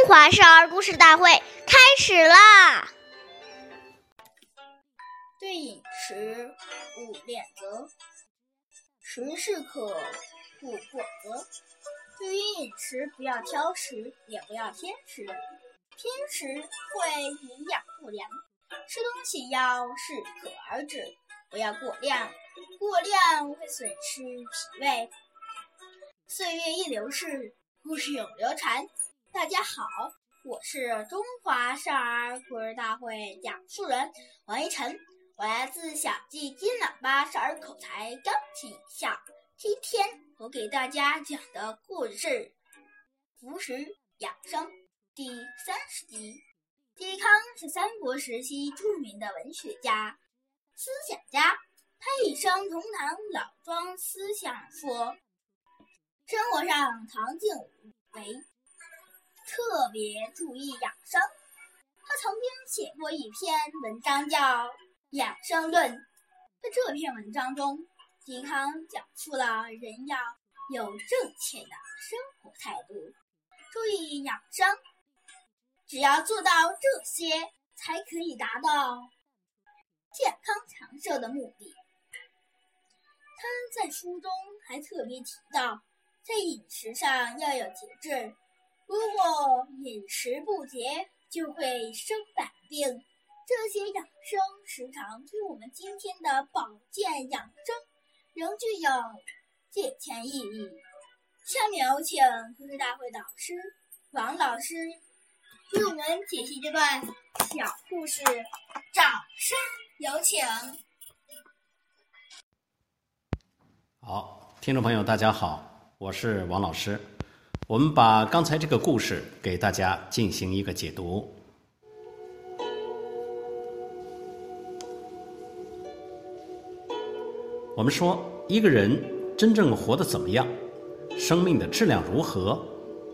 中华少儿故事大会开始啦！对饮食勿恋则，食适可，勿过则。对于饮食，不要挑食，也不要偏食。偏食会营养不良。吃东西要适可而止，不要过量，过量会损失脾胃。岁月易流逝，故事永流传。大家好，我是中华少儿故事大会讲述人王一晨，我来自小季金喇叭少儿口才钢琴校。今天我给大家讲的故事是《服食养生》第三十集。嵇康是三国时期著名的文学家、思想家，他一生同堂老庄思想说，生活上唐静无为。特别注意养生。他曾经写过一篇文章叫《养生论》。在这篇文章中，嵇康讲述了人要有正确的生活态度，注意养生。只要做到这些，才可以达到健康长寿的目的。他在书中还特别提到，在饮食上要有节制。如果饮食不节，就会生百病。这些养生食常对我们今天的保健养生仍具有借鉴意义。下面有请故事大会导师王老师为我们解析这段小故事，掌声有请。好，听众朋友，大家好，我是王老师。我们把刚才这个故事给大家进行一个解读。我们说，一个人真正活得怎么样，生命的质量如何，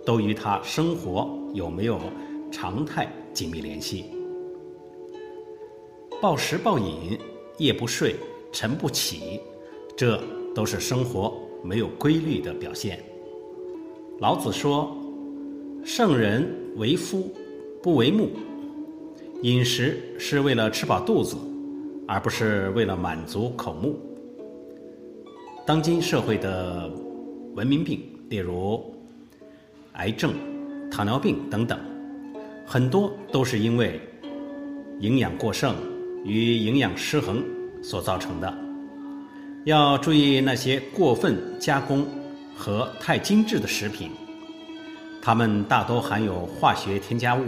都与他生活有没有常态紧密联系。暴食暴饮、夜不睡、晨不起，这都是生活没有规律的表现。老子说：“圣人为夫，不为目。饮食是为了吃饱肚子，而不是为了满足口目。”当今社会的文明病，例如癌症、糖尿病等等，很多都是因为营养过剩与营养失衡所造成的。要注意那些过分加工。和太精致的食品，它们大多含有化学添加物，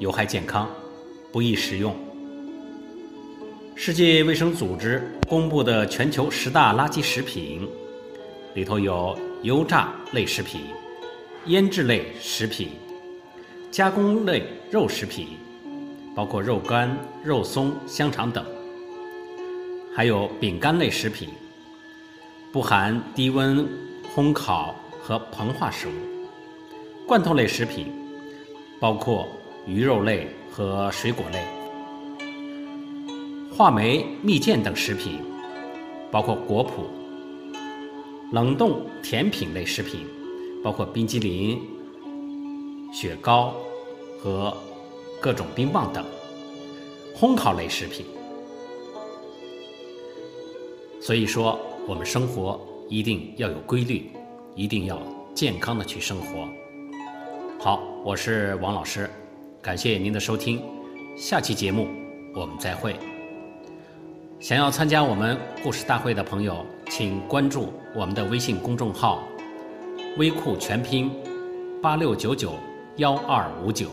有害健康，不宜食用。世界卫生组织公布的全球十大垃圾食品里头有油炸类食品、腌制类食品、加工类肉食品，包括肉干、肉松、香肠等，还有饼干类食品，不含低温。烘烤和膨化食物、罐头类食品，包括鱼肉类和水果类；话梅、蜜饯等食品，包括果脯；冷冻甜品类食品，包括冰激凌、雪糕和各种冰棒等；烘烤类食品。所以说，我们生活。一定要有规律，一定要健康的去生活。好，我是王老师，感谢您的收听，下期节目我们再会。想要参加我们故事大会的朋友，请关注我们的微信公众号“微库全拼八六九九幺二五九”。